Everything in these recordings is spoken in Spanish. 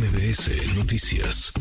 MBS Noticias.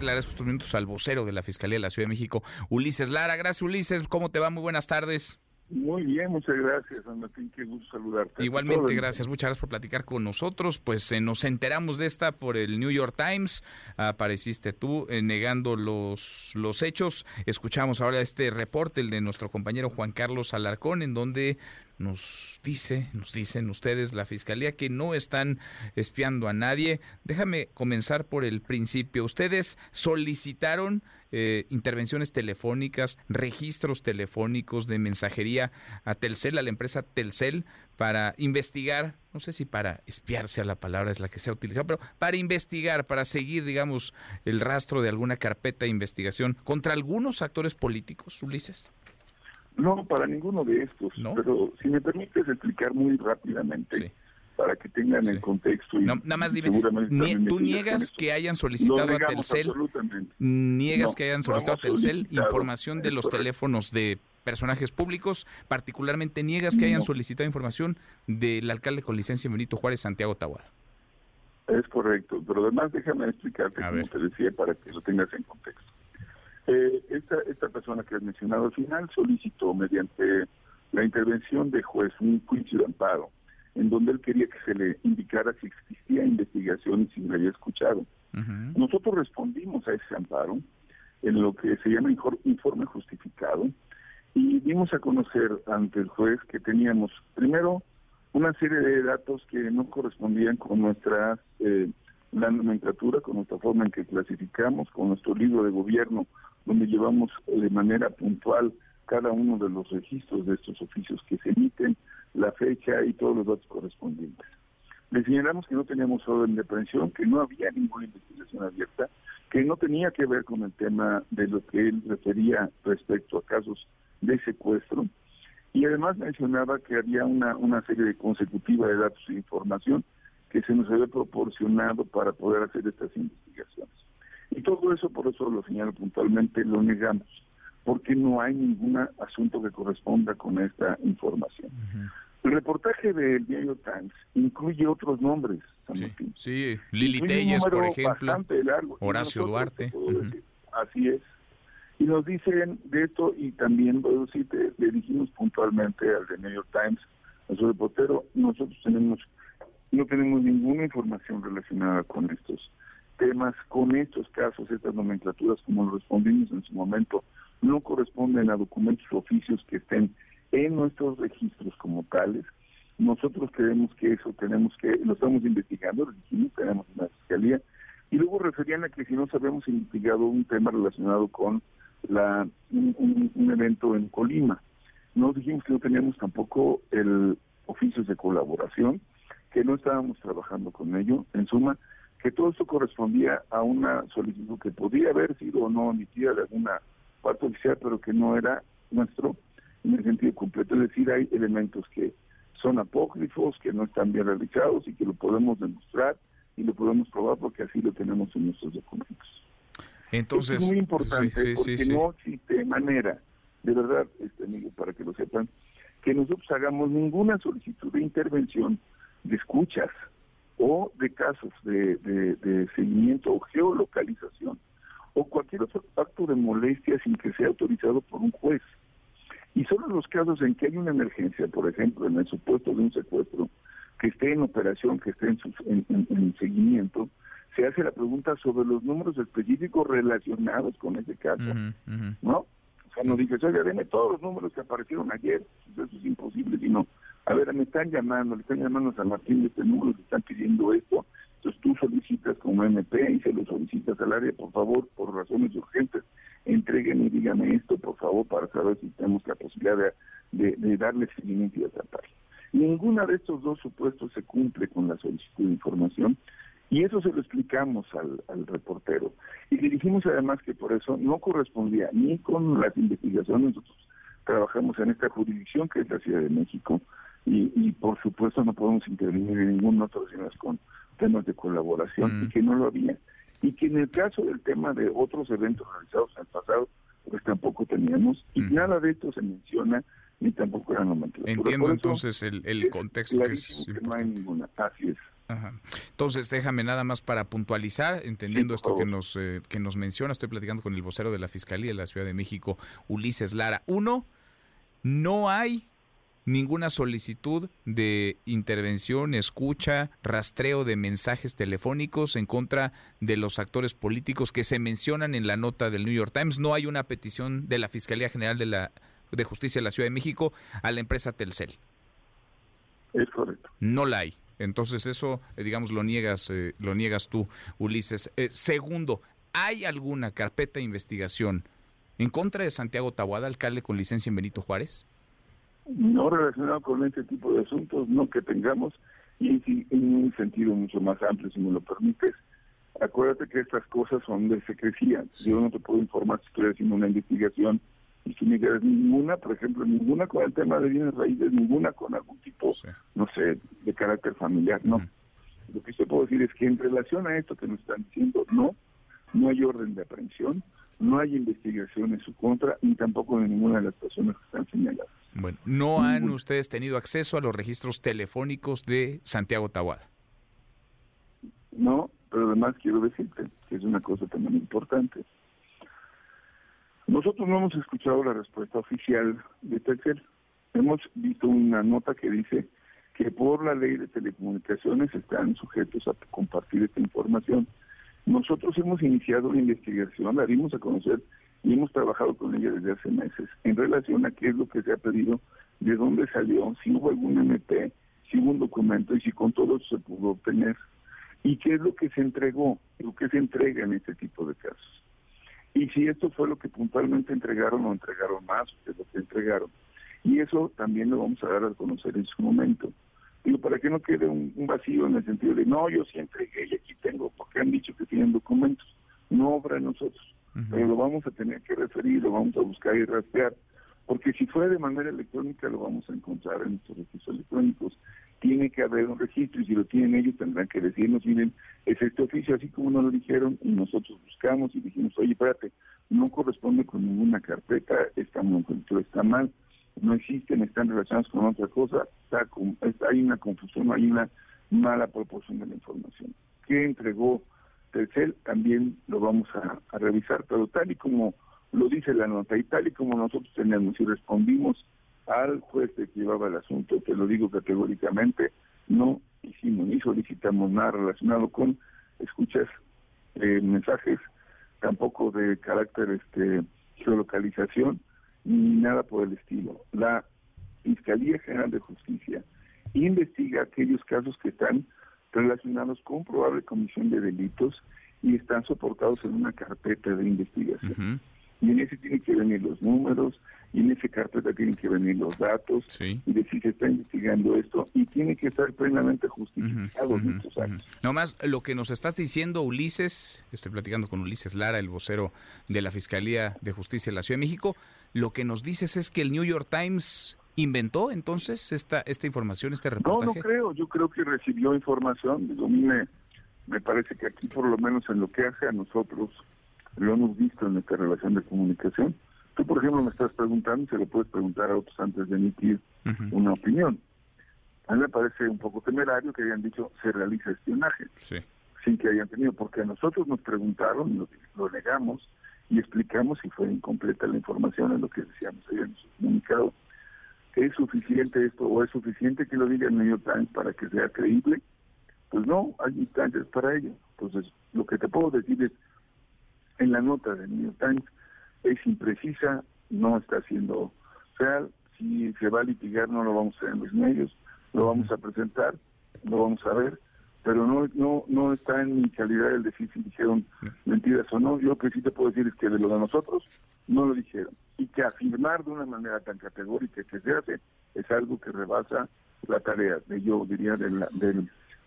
Le agradezco estos minutos al vocero de la Fiscalía de la Ciudad de México, Ulises Lara. Gracias, Ulises. ¿Cómo te va? Muy buenas tardes. Muy bien, muchas gracias, Martín. Qué gusto saludarte. Igualmente, gracias. Muchas gracias por platicar con nosotros. Pues eh, nos enteramos de esta por el New York Times. Apareciste tú eh, negando los, los hechos. Escuchamos ahora este reporte, el de nuestro compañero Juan Carlos Alarcón, en donde nos dice, nos dicen ustedes, la fiscalía, que no están espiando a nadie. Déjame comenzar por el principio. Ustedes solicitaron eh, intervenciones telefónicas, registros telefónicos de mensajería a Telcel, a la empresa Telcel, para investigar, no sé si para espiarse a la palabra es la que se ha utilizado, pero para investigar, para seguir, digamos, el rastro de alguna carpeta de investigación contra algunos actores políticos, Ulises. No, para ninguno de estos. Pero si me permites explicar muy rápidamente. Para que tengan el contexto. Y nada más dime, ¿tú niegas que hayan solicitado a Telcel? ¿Niegas que hayan solicitado a Telcel información de los teléfonos de personajes públicos? Particularmente, ¿niegas que hayan solicitado información del alcalde con licencia Benito Juárez, Santiago Tahuada? Es correcto, pero además déjame explicarte, como te decía, para que lo tengas en contexto. Eh, esta, esta persona que has mencionado al final solicitó mediante la intervención de juez un juicio de amparo, en donde él quería que se le indicara si existía investigación y si le había escuchado. Nosotros respondimos a ese amparo en lo que se llama informe justificado y dimos a conocer ante el juez que teníamos primero una serie de datos que no correspondían con nuestra eh, la nomenclatura, con nuestra forma en que clasificamos, con nuestro libro de gobierno donde llevamos de manera puntual cada uno de los registros de estos oficios que se emiten, la fecha y todos los datos correspondientes. Le señalamos que no teníamos orden de aprehensión, que no había ninguna investigación abierta, que no tenía que ver con el tema de lo que él refería respecto a casos de secuestro, y además mencionaba que había una, una serie consecutiva de datos e información que se nos había proporcionado para poder hacer estas investigaciones. Y todo eso, por eso lo señalo puntualmente, lo negamos, porque no hay ningún asunto que corresponda con esta información. El reportaje del diario Times incluye otros nombres, sí, Sí, Lili Telles, por ejemplo, Horacio Duarte. Así es. Y nos dicen de esto, y también le dijimos puntualmente al de New York Times, a su reportero, nosotros tenemos no tenemos ninguna información relacionada con estos temas con estos casos, estas nomenclaturas, como lo respondimos en su momento, no corresponden a documentos oficios que estén en nuestros registros como tales. Nosotros creemos que eso tenemos que, lo estamos investigando, lo dijimos, tenemos una fiscalía, y luego referían a que si no habíamos investigado un tema relacionado con la un, evento en Colima. No dijimos que no teníamos tampoco el oficios de colaboración, que no estábamos trabajando con ello. En suma, que todo esto correspondía a una solicitud que podía haber sido o no emitida de alguna parte oficial, pero que no era nuestro en el sentido completo. Es decir, hay elementos que son apócrifos, que no están bien realizados y que lo podemos demostrar y lo podemos probar porque así lo tenemos en nuestros documentos. Entonces, es muy importante porque no existe manera, de verdad, este amigo, para que lo sepan, que nosotros hagamos ninguna solicitud de intervención de escuchas o de casos de, seguimiento o geolocalización cualquier otro acto de molestia sin que sea autorizado por un juez. Y solo en los casos en que hay una emergencia, por ejemplo, en el supuesto de un secuestro, que esté en operación, que esté en, en, seguimiento, se hace la pregunta sobre los números específicos relacionados con ese caso, ¿no? O sea, no dices, oye, deme todos los números que aparecieron ayer, eso es imposible, sino a ver, me están llamando, le están llamando a San Martín de este número, le están pidiendo esto, entonces tú solicitas como MP y se lo solicitas al área, por favor, por razones urgentes, entreguen y díganme esto, por favor, para saber si tenemos la posibilidad de, darle seguimiento y tratarlo. Ninguna de estos dos supuestos se cumple con la solicitud de información y eso se lo explicamos al, al reportero. Y le dijimos además que por eso no correspondía ni con las investigaciones, nosotros trabajamos en esta jurisdicción que es la Ciudad de México, y, por supuesto no podemos intervenir en ningún otro sino con temas de colaboración y mm. que no lo había y que en el caso del tema de otros eventos realizados en el pasado pues tampoco teníamos y mm. nada de esto se menciona ni tampoco era nomenclatura. Entiendo entonces el, el contexto que es no hay ninguna, así es. Entonces, déjame nada más para puntualizar, entendiendo esto que nos, eh, que nos menciona, estoy platicando con el vocero de la Fiscalía de la Ciudad de México, Ulises Lara. Uno, no hay ninguna solicitud de intervención, escucha, rastreo de mensajes telefónicos en contra de los actores políticos que se mencionan en la nota del New York Times. No hay una petición de la Fiscalía General de, la, de Justicia de la Ciudad de México a la empresa Telcel. Es correcto. No la hay. Entonces eso, eh, digamos, lo niegas, eh, lo niegas tú, Ulises. Eh, segundo, ¿hay alguna carpeta de investigación en contra de Santiago Tabuada, alcalde con licencia en Benito Juárez? No relacionado con este tipo de asuntos, no que tengamos, y en un sentido mucho más amplio, si me lo permites. Acuérdate que estas cosas son de secrecía. Yo no te puedo informar si estoy haciendo una investigación y si me quedas ninguna, por ejemplo, ninguna con el tema de bienes raíces, ninguna con algún tipo, no sé, de carácter familiar, no. Lo que yo puedo decir es que en relación a esto que nos están diciendo, no, no hay orden de aprehensión, no hay investigación en su contra, ni tampoco de ninguna de las personas que están señaladas. Bueno, ¿no han ustedes tenido acceso a los registros telefónicos de Santiago Tahuada? No, pero además quiero decirte que es una cosa también importante. Nosotros no hemos escuchado la respuesta oficial de Telcel. Hemos visto una nota que dice que por la ley de telecomunicaciones están sujetos a compartir esta información. Nosotros hemos iniciado una investigación, la dimos a conocer y hemos trabajado con ella desde hace meses en relación a qué es lo que se ha pedido, de dónde salió, si hubo algún MP, si hubo un documento y si con todo eso se pudo obtener y qué es lo que se entregó, lo que se entrega en este tipo de casos. Y si esto fue lo que puntualmente entregaron o entregaron más, que es lo que entregaron. Y eso también lo vamos a dar a conocer en su momento. Digo, para que no quede un, vacío en el sentido de, no, yo sí entregué y aquí tengo, porque han dicho que tienen documentos. No obra pero lo vamos a tener que referir, lo vamos a buscar y rastrear, porque si fue de manera electrónica lo vamos a encontrar en nuestros registros electrónicos tiene que haber un registro y si lo tienen ellos tendrán que decirnos, miren, es este oficio, así como nos lo dijeron y nosotros buscamos y dijimos, oye, espérate, no corresponde con ninguna carpeta, está, está mal, no existen, están relacionados con otra cosa, está, hay una confusión, hay una mala proporción de la información. ¿Qué entregó Telcel? También lo vamos a, a revisar, pero tal y como lo dice la nota y tal y como nosotros tenemos y respondimos, al juez que llevaba el asunto, te lo digo categóricamente, no hicimos ni solicitamos nada relacionado con escuchas, eh, mensajes, tampoco de carácter este geolocalización, ni nada por el estilo. La Fiscalía General de Justicia investiga aquellos casos que están relacionados con probable comisión de delitos y están soportados en una carpeta de investigación. Y en ese tienen que venir los números, y en ese carpeta tienen que venir los datos, y decir que está investigando esto, y tiene que estar plenamente justificado No más, lo que nos estás diciendo, Ulises, estoy platicando con Ulises Lara, el vocero de la Fiscalía de Justicia de la Ciudad de México, lo que nos dices es que el New York Times inventó entonces esta esta información, este reportaje. No, no creo, yo creo que recibió información, digo, a mí me, me parece que aquí por lo menos en lo que hace a nosotros lo hemos visto en nuestra relación de comunicación. Tú, por ejemplo, me estás preguntando, se lo puedes preguntar a otros antes de emitir una opinión. A mí me parece un poco temerario que hayan dicho se realiza espionaje, sin que hayan tenido, porque a nosotros nos preguntaron, lo, lo negamos y explicamos si fue incompleta la información en lo que decíamos su comunicado. ¿Es suficiente esto o es suficiente que lo diga el New York Times para que sea creíble? Pues no, hay instancias para ello. Entonces, lo que te puedo decir es, en la nota del New York Times es imprecisa, no está siendo real, si se va a litigar no lo vamos a ver en los medios, lo vamos a presentar, lo vamos a ver, pero no no no está en mi calidad el decir si dijeron mentiras o no. Yo lo que sí te puedo decir es que de lo de nosotros no lo dijeron. Y que afirmar de una manera tan categórica que se hace es algo que rebasa la tarea de yo diría del,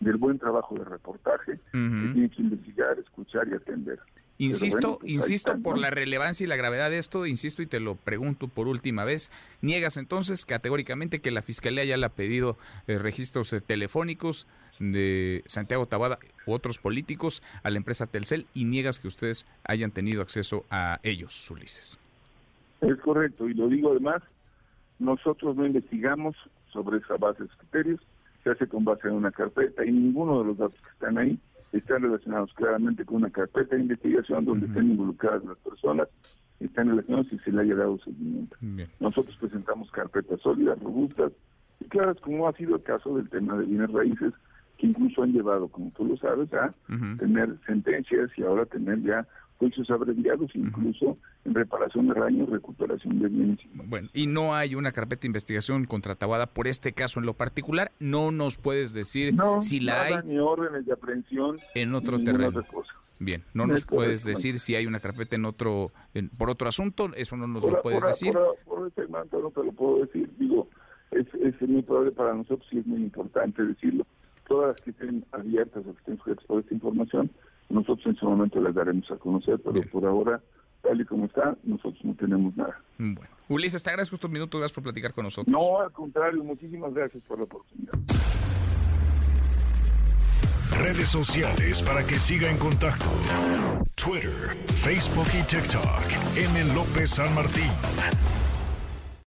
del, buen trabajo de reportaje que tiene que investigar, escuchar y atender. Insisto, pues insisto por la relevancia y la gravedad de esto, insisto y te lo pregunto por última vez, niegas entonces categóricamente que la Fiscalía ya le ha pedido eh, registros eh, telefónicos de Santiago Tabada u otros políticos a la empresa Telcel y niegas que ustedes hayan tenido acceso a ellos, Ulises. Es correcto, y lo digo además, nosotros no investigamos sobre esa base de criterios, se hace con base en una carpeta y ninguno de los datos que están ahí están relacionados claramente con una carpeta de investigación donde estén involucradas las personas, están relacionados y se le haya dado seguimiento. Nosotros presentamos carpetas sólidas, robustas y claras, como ha sido el caso del tema de bienes raíces, que incluso han llevado, como tú lo sabes, a tener sentencias y ahora tener ya juicios abreviados, incluso en reparación de daños, recuperación de bienes. Bueno, y no hay una carpeta de investigación contra Tabada por este caso en lo particular. No nos puedes decir si la hay. ni órdenes de aprehensión. En otro terreno. Bien, no nos puedes decir si hay una carpeta en otro, por otro asunto, eso no nos lo puedes decir. Por, ese manto no te lo puedo decir, digo, es, es muy probable para nosotros y es muy importante decirlo. Todas las que estén abiertas o que estén sujetas por esta información, nosotros en su momento les daremos a conocer, pero por ahora, tal y como está, nosotros no tenemos nada. Bueno. Ulises, te agradezco estos minutos, gracias por platicar con nosotros. No, al contrario, muchísimas gracias por la oportunidad. Redes sociales para que siga en contacto: Twitter, Facebook y TikTok. M. López San Martín.